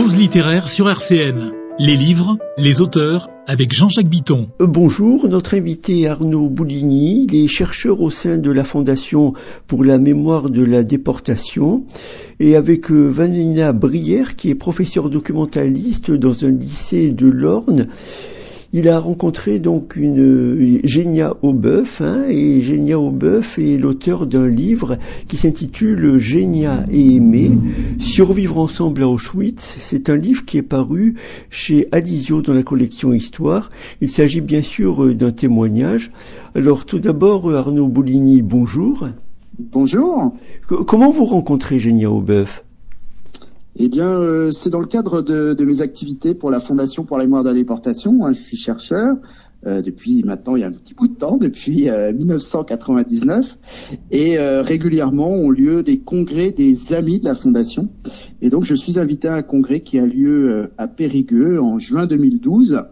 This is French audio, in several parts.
pause littéraire sur RCN. Les livres, les auteurs, avec Jean-Jacques Biton. Euh, bonjour, notre invité Arnaud Bouligny, il est chercheur au sein de la Fondation pour la mémoire de la déportation, et avec euh, Vanina Brière, qui est professeur documentaliste dans un lycée de l'Orne. Il a rencontré donc une Génia Aubeuf, hein, et Génia Aubeuf est l'auteur d'un livre qui s'intitule Génia et Aimé, Survivre ensemble à Auschwitz. C'est un livre qui est paru chez Alizio dans la collection Histoire. Il s'agit bien sûr euh, d'un témoignage. Alors tout d'abord, Arnaud Bouligny, bonjour. Bonjour. comment vous rencontrez Génia Aubeuf? Eh bien, euh, c'est dans le cadre de, mes activités pour la Fondation pour la mémoire de la déportation. Hein, je suis chercheur euh, depuis maintenant il y a un petit bout de temps, depuis 1999, euh, et régulièrement ont lieu des congrès des amis de la Fondation. Et donc, je suis invité à un congrès qui a lieu à Périgueux en juin 2012.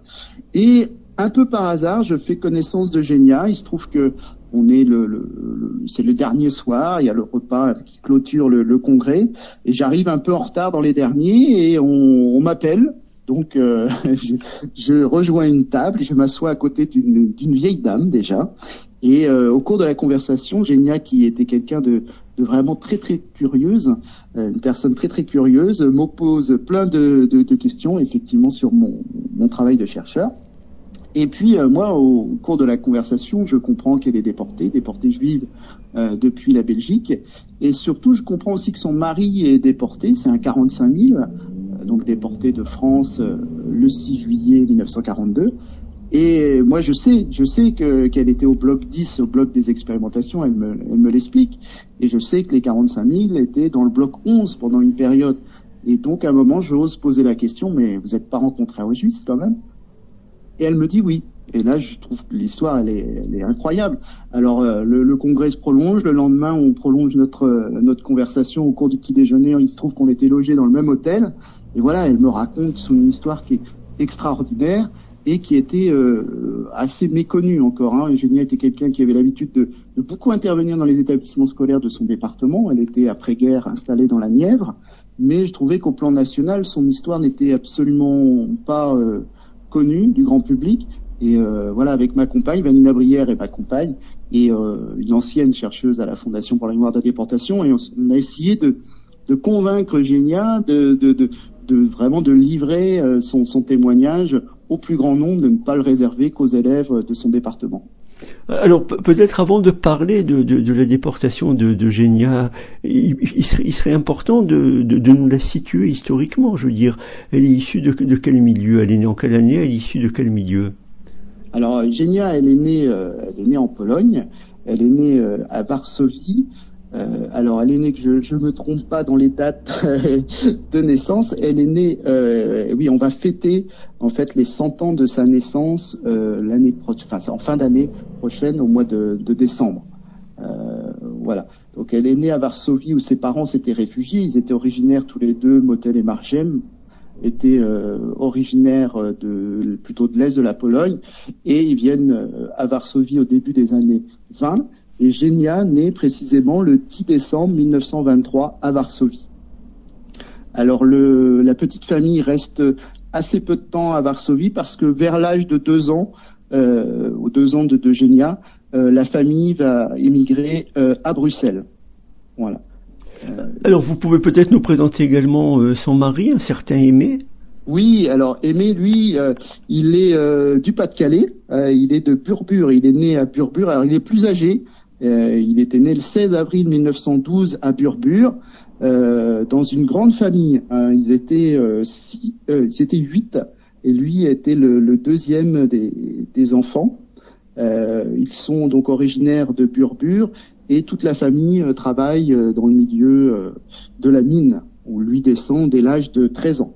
Et un peu par hasard, je fais connaissance de Génia. Il se trouve que on est le, c'est le dernier soir, il y a le repas qui clôture le, congrès, et j'arrive un peu en retard dans les derniers, et on, m'appelle. Donc euh, je, rejoins une table, et je m'assois à côté d'une vieille dame déjà, et euh, au cours de la conversation, Génia, qui était quelqu'un de, vraiment très très curieuse, euh, une personne très très curieuse, m'oppose plein de, questions effectivement sur mon travail de chercheur. Et puis euh, moi, au cours de la conversation, je comprends qu'elle est déportée, déportée juive euh, depuis la Belgique, et surtout je comprends aussi que son mari est déporté, c'est un 45 000, euh, donc déporté de France le 6 juillet 1942. Et moi, je sais, je sais que qu'elle était au bloc 10, au bloc des expérimentations. Elle me, elle me l'explique. Et je sais que les 45 000 étaient dans le bloc 11 pendant une période. Et donc, à un moment, j'ose poser la question, mais vous n'êtes pas rencontré à Auschwitz quand même? Et elle me dit oui. Et là, je trouve que l'histoire, elle est, elle est, incroyable. Alors, euh, le, le, congrès se prolonge. Le lendemain, on prolonge notre euh, notre conversation au cours du petit déjeuner. Il se trouve qu'on était logés dans le même hôtel. Et voilà, elle me raconte son histoire qui est extraordinaire et qui était euh, assez méconnue encore. Hein. Eugénie était quelqu'un qui avait l'habitude de, de, beaucoup intervenir dans les établissements scolaires de son département. Elle était après-guerre installée dans la Nièvre, mais je trouvais qu'au plan national, son histoire n'était absolument pas connue du grand public. Et euh, voilà, avec ma compagne, Vanina Brière et ma compagne, et euh, une ancienne chercheuse à la Fondation pour la mémoire de la déportation, et on, a essayé de, convaincre Génia de, vraiment de livrer euh, son, son témoignage au plus grand nombre, de ne pas le réserver qu'aux élèves de son département. Alors peut-être avant de parler de, la déportation de, de il, serait, important de, nous la situer historiquement. Je veux dire, elle est issue de, quel milieu? Elle est née en quelle année? Elle est issue de quel milieu? Alors Génia, elle est née, euh, elle est née en Pologne. Elle est née euh, à Varsovie. Euh, alors, elle est née, je ne me trompe pas dans les dates de naissance, elle est née, euh, oui, on va fêter en fait les 100 ans de sa naissance euh, l'année en fin d'année prochaine, au mois de, décembre. Euh, voilà. Donc, elle est née à Varsovie où ses parents s'étaient réfugiés. Ils étaient originaires tous les deux, Motel et Margem, étaient euh, originaires de plutôt de l'est de la Pologne et ils viennent à Varsovie au début des années 20 et Genia naît précisément le 10 décembre 1923 à Varsovie. Alors la petite famille reste assez peu de temps à Varsovie parce que vers l'âge de deux ans, euh, aux deux ans de, de Genia, euh, la famille va émigrer euh, à Bruxelles. Voilà. Alors vous pouvez peut-être nous présenter également son mari, un certain Aimé. Oui, alors Aimé, lui, il est du Pas-de-Calais, il est de Burbure, il est né à Burbure, alors il est plus âgé, euh, il était né le 16 avril 1912 à Burbure, euh, dans une grande famille. Hein. ils étaient euh, six, ils étaient huit, et lui était le, deuxième des, enfants. ils sont donc originaires de Burbure et toute la famille travaille dans le milieu de la mine, où lui descend dès l'âge de 13 ans.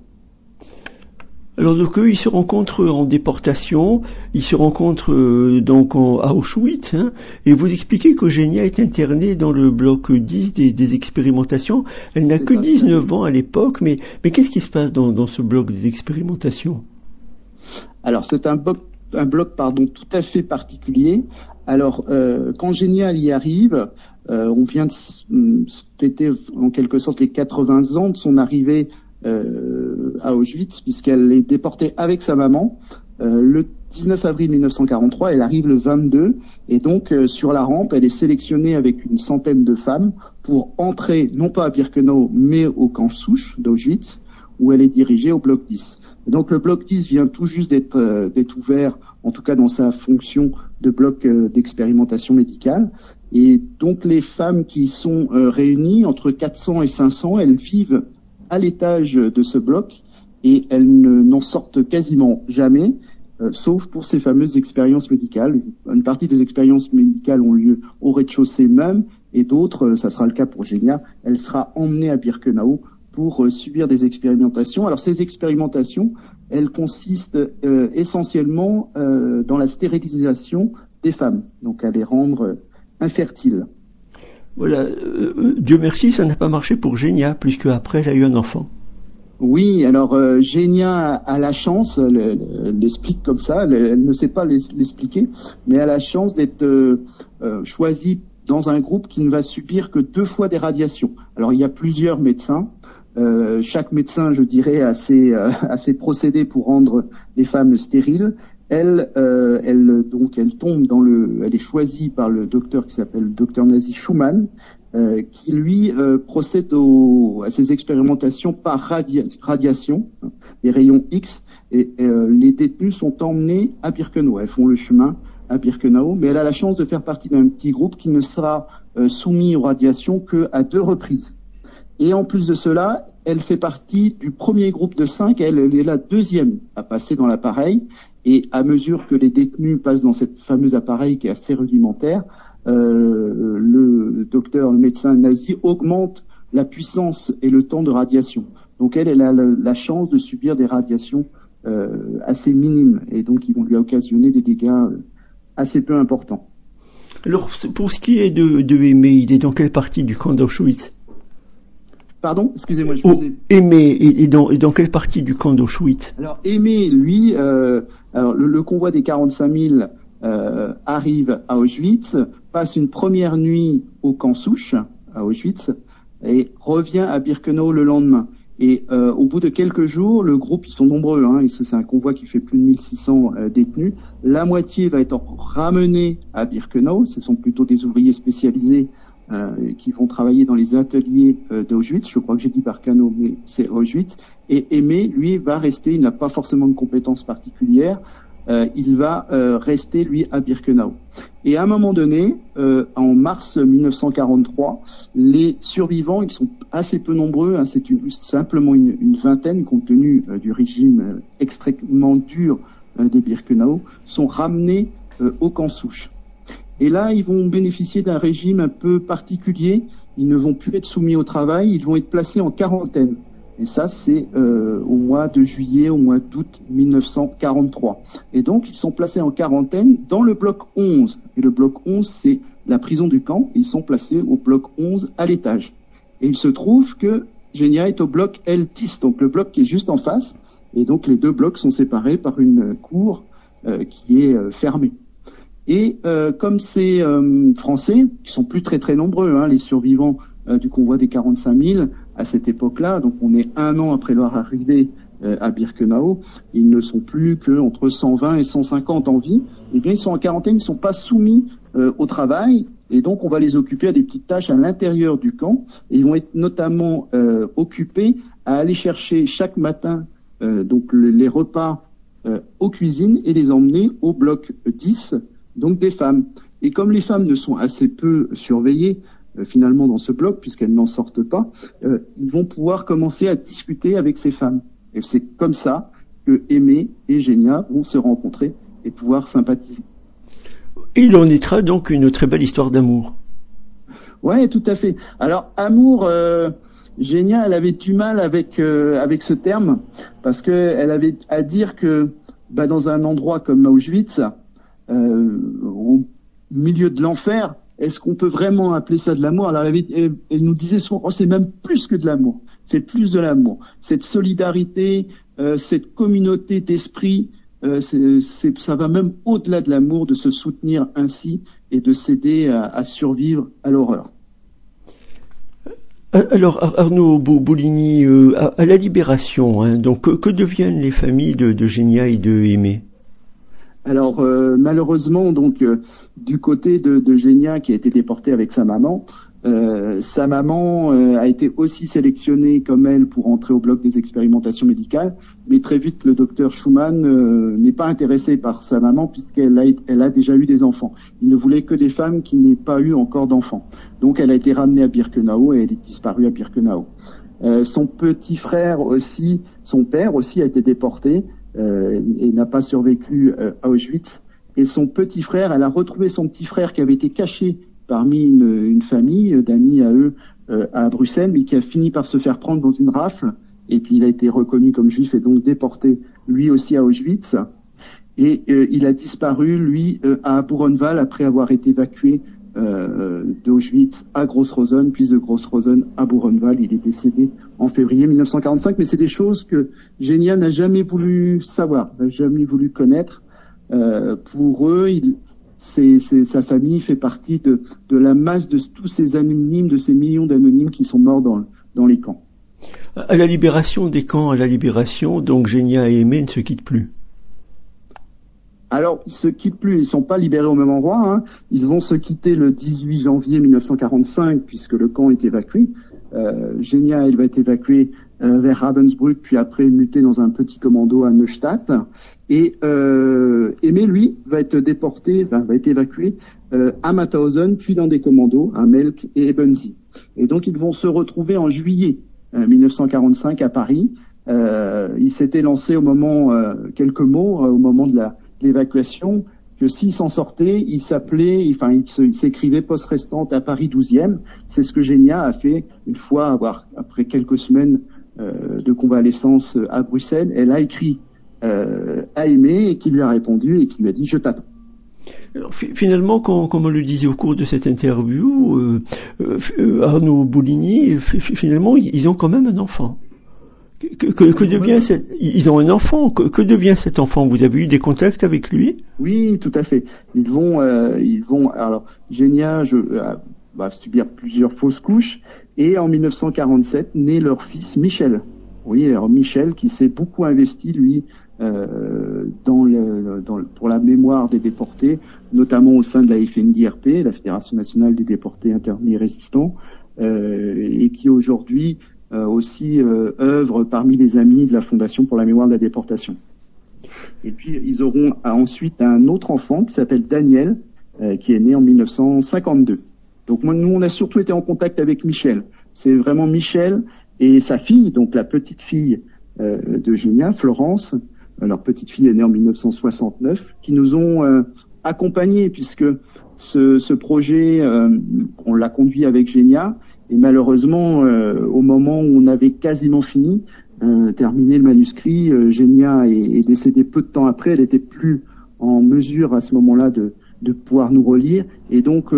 Alors donc eux, ils se rencontrent en déportation, ils se rencontrent euh, donc à Auschwitz, hein, et vous expliquez qu'Eugénia est internée dans le bloc 10 des, expérimentations. Elle n'a que 19 ans à l'époque, mais, mais qu'est-ce qui se passe dans, ce bloc des expérimentations? Alors c'est un bloc, un bloc pardon, tout à fait particulier. Alors euh, quand Génial y arrive, euh, on vient de fêter en quelque sorte les 80 ans de son arrivée euh, à Auschwitz puisqu'elle est déportée avec sa maman le 19 avril 1943. Elle arrive le 22 et donc sur la rampe, elle est sélectionnée avec une centaine de femmes pour entrer non pas à Birkenau mais au camp Souche d'Auschwitz où elle est dirigée au bloc 10. donc le bloc 10 vient tout juste d'être d'être ouvert, en tout cas dans sa fonction de bloc d'expérimentation médicale. Et donc les femmes qui sont euh, réunies, entre 400 et 500, elles vivent à l'étage de ce bloc et elles n'en sortent quasiment jamais, euh, sauf pour ces fameuses expériences médicales. Une partie des expériences médicales ont lieu au rez-de-chaussée même, et d'autres, euh, ça sera le cas pour Génia, elle sera emmenée à Birkenau pour subir des expérimentations. Alors ces expérimentations, elles consistent essentiellement dans la stérilisation des femmes, donc à les rendre infertile. Voilà, euh, Dieu merci, ça n'a pas marché pour Génia, puisque après elle a eu un enfant. Oui, alors euh, Génia a la chance, elle, l'explique comme ça, elle, ne sait pas l'expliquer, mais elle a la chance d'être euh, choisie dans un groupe qui ne va subir que deux fois des radiations. Alors il y a plusieurs médecins, chaque médecin, je dirais, a ses, a ses procédés pour rendre les femmes stériles, elle, euh, elle, donc, elle tombe dans le, elle est choisie par le docteur qui s'appelle le docteur Nazi Schumann, euh, qui lui euh, procède à ces expérimentations par radiation, les rayons X, et les détenus sont emmenés à Birkenau. Elles font le chemin à Birkenau, mais elle a la chance de faire partie d'un petit groupe qui ne sera soumis aux radiations que à deux reprises. Et en plus de cela, elle fait partie du premier groupe de cinq, elle, elle est la deuxième à passer dans l'appareil, et à mesure que les détenus passent dans cette fameuse appareil qui est assez rudimentaire, euh, le docteur, le médecin nazi augmente la puissance et le temps de radiation. Donc elle, elle a la, chance de subir des radiations euh, assez minimes et donc ils vont lui occasionner des dégâts euh, assez peu importants. Alors pour ce qui est de, de il est dans quelle partie du camp d'Auschwitz? Pardon, excusez-moi, je oh, Aimé, et, dans, et dans quelle partie du camp d'Auschwitz Alors Aimé, lui, euh, alors, le, convoi des 45 000 euh, arrive à Auschwitz, passe une première nuit au camp Souche, à Auschwitz, et revient à Birkenau le lendemain. Et euh, au bout de quelques jours, le groupe, ils sont nombreux, hein, c'est un convoi qui fait plus de 1600 euh, détenus, la moitié va être ramenée à Birkenau, ce sont plutôt des ouvriers spécialisés euh, qui vont travailler dans les ateliers euh, d'Auschwitz. Je crois que j'ai dit Birkenau, mais c'est Auschwitz. Et Aimé, lui, va rester, il n'a pas forcément de compétences particulières, euh, il va rester, lui, à Birkenau. Et à un moment donné, en mars 1943, les survivants, ils sont assez peu nombreux, hein, c'est simplement une, vingtaine, compte tenu du régime extrêmement dur de Birkenau, sont ramenés au camp souche. Et là, ils vont bénéficier d'un régime un peu particulier. Ils ne vont plus être soumis au travail, ils vont être placés en quarantaine. Et ça, c'est euh, au mois de juillet, au mois d'août 1943. Et donc, ils sont placés en quarantaine dans le bloc 11. Et le bloc 11, c'est la prison du camp. ils sont placés au bloc 11 à l'étage. Et il se trouve que Génia est au bloc L10, donc le bloc qui est juste en face. Et donc, les deux blocs sont séparés par une cour euh, qui est euh, fermée. Et euh, comme ces euh, Français, qui sont plus très très nombreux, hein, les survivants euh, du convoi des 45 000 à cette époque-là, donc on est un an après leur arrivée à Birkenau, ils ne sont plus que entre 120 et 150 en vie. Eh bien, ils sont en quarantaine, ils ne sont pas soumis au travail, et donc on va les occuper à des petites tâches à l'intérieur du camp. Et ils vont être notamment occupés à aller chercher chaque matin donc les repas aux cuisines et les emmener au bloc 10 donc des femmes. Et comme les femmes ne sont assez peu surveillées euh, finalement dans ce bloc, puisqu'elles n'en sortent pas, euh, ils vont pouvoir commencer à discuter avec ces femmes. Et c'est comme ça que Aimé et Génia vont se rencontrer et pouvoir sympathiser. Il en naîtra donc une très belle histoire d'amour. Ouais, tout à fait. Alors amour, euh, Génia, elle avait du mal avec euh, avec ce terme parce que elle avait à dire que bah, dans un endroit comme Auschwitz, euh, au milieu de l'enfer, est-ce qu'on peut vraiment appeler ça de l'amour? Alors elle, nous disait souvent, oh, c'est même plus que de l'amour, c'est plus de l'amour. Cette solidarité, euh, cette communauté d'esprit, euh, ça va même au-delà de l'amour de se soutenir ainsi et de s'aider à, survivre à l'horreur. Alors Arnaud Bouligny, à, la Libération, hein, donc que, deviennent les familles de, de Génia et de Aimé? Alors euh, malheureusement, donc euh, du côté de, de qui a été déporté avec sa maman, euh, sa maman a été aussi sélectionnée comme elle pour entrer au bloc des expérimentations médicales, mais très vite le docteur Schumann n'est pas intéressé par sa maman puisqu'elle a, elle a déjà eu des enfants. Il ne voulait que des femmes qui n'aient pas eu encore d'enfants. Donc elle a été ramenée à Birkenau et elle est disparue à Birkenau. son petit frère aussi, son père aussi a été déporté et n'a pas survécu à Auschwitz. Et son petit frère, elle a retrouvé son petit frère qui avait été caché parmi une, famille d'amis à eux euh, à Bruxelles, mais qui a fini par se faire prendre dans une rafle. Et puis il a été reconnu comme juif et donc déporté lui aussi à Auschwitz. Et euh, il a disparu, lui, euh, à Buchenwald après avoir été évacué d'Auschwitz à Gross-Rosen, puis de Gross-Rosen à Buchenwald. Il est décédé en février 1945, mais c'est des choses que Génia n'a jamais voulu savoir, n'a jamais voulu connaître. pour eux, sa famille fait partie de, la masse de tous ces anonymes, de ces millions d'anonymes qui sont morts dans, les camps. À la libération des camps, à la libération, donc Génia et Aimé ne se quittent plus. Alors, ils se quittent plus, ils sont pas libérés au même endroit. Hein. Ils vont se quitter le 18 janvier 1945 puisque le camp est évacué. Euh, Génia, elle va être évacuée euh, vers Ravensbrück, puis après muté dans un petit commando à Neustadt. Et euh, Aimé, lui, va être déporté, va être évacué euh, à Mauthausen, puis dans des commandos à Melk et Ebensee. Et donc ils vont se retrouver en juillet 1945 à Paris. il s'était lancé au moment, quelques mots, au moment de l'évacuation, que s'il s'en sortait, il s'appelait, enfin, il s'écrivait poste restante à Paris 12e. C'est ce que Génia a fait une fois, avoir, après quelques semaines euh, de convalescence à Bruxelles. Elle a écrit euh, à Aimé et qui lui a répondu et qui lui a dit je t'attends. finalement, comme on le disait au cours de cette interview, euh, Arnaud Bouligny, finalement, ils ont quand même un enfant. Que, devient ils ont un enfant. Que, devient cet enfant? Vous avez eu des contacts avec lui? Oui, tout à fait. Ils vont, ils vont. Alors, Génia je, va subir plusieurs fausses couches et en 1947 naît leur fils Michel. Oui, alors Michel qui s'est beaucoup investi lui euh, dans le, dans pour la mémoire des déportés, notamment au sein de la FNDRP, la Fédération nationale des déportés internés et résistants, euh, et qui aujourd'hui euh, aussi euh, œuvre parmi les amis de la Fondation pour la mémoire de la déportation. Et puis ils auront ensuite un autre enfant qui s'appelle Daniel, euh, qui est né en 1952. Donc nous, on a surtout été en contact avec Michel. C'est vraiment Michel et sa fille, donc la petite fille euh, de Génia, Florence, euh, leur petite fille est née en 1969, qui nous ont euh, accompagnés puisque ce, ce projet, euh, on l'a conduit avec Génia et malheureusement, au moment où on avait quasiment fini, terminé le manuscrit, Génia est, est décédée peu de temps après. Elle était plus en mesure à ce moment-là de, de pouvoir nous relire et donc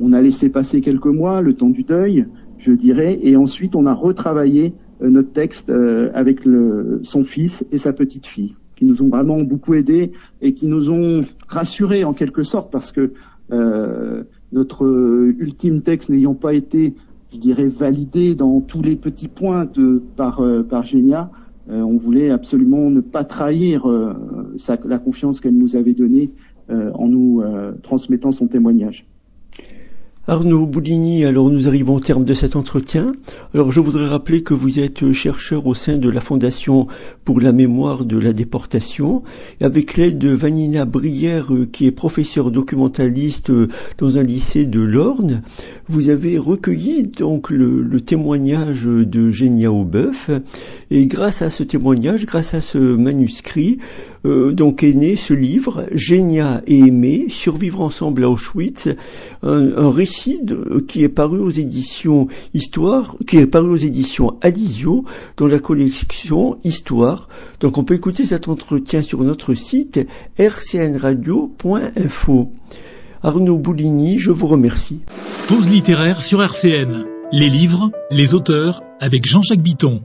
on a laissé passer quelques mois, le temps du deuil, je dirais, et ensuite on a retravaillé euh, notre texte euh, avec le, son fils et sa petite fille, qui nous ont vraiment beaucoup aidés et qui nous ont rassurés en quelque sorte, parce que euh, notre ultime texte n'ayant pas été, je dirais, validé dans tous les petits points de, par, par Génia, on voulait absolument ne pas trahir la confiance qu'elle nous avait donnée en nous transmettant son témoignage. Arnaud Bouligny, alors nous arrivons au terme de cet entretien. Alors je voudrais rappeler que vous êtes chercheur au sein de la Fondation pour la mémoire de la déportation, avec l'aide de Vanina Brière, euh, qui est professeur documentaliste euh, dans un lycée de l'Orne. Vous avez recueilli donc le, témoignage de Génia Aubeuf, et grâce à ce témoignage, grâce à ce manuscrit, euh, donc est né ce livre, Génia et Aimé, Survivre ensemble à Auschwitz, un, récit qui est paru aux éditions Histoire, qui est paru aux éditions Adisio, dans la collection Histoire. Donc on peut écouter cet entretien sur notre site rcnradio.info. Arnaud Bouligny, je vous remercie. Pause littéraire sur RCN. Les livres, les auteurs, avec Jean-Jacques Bitton.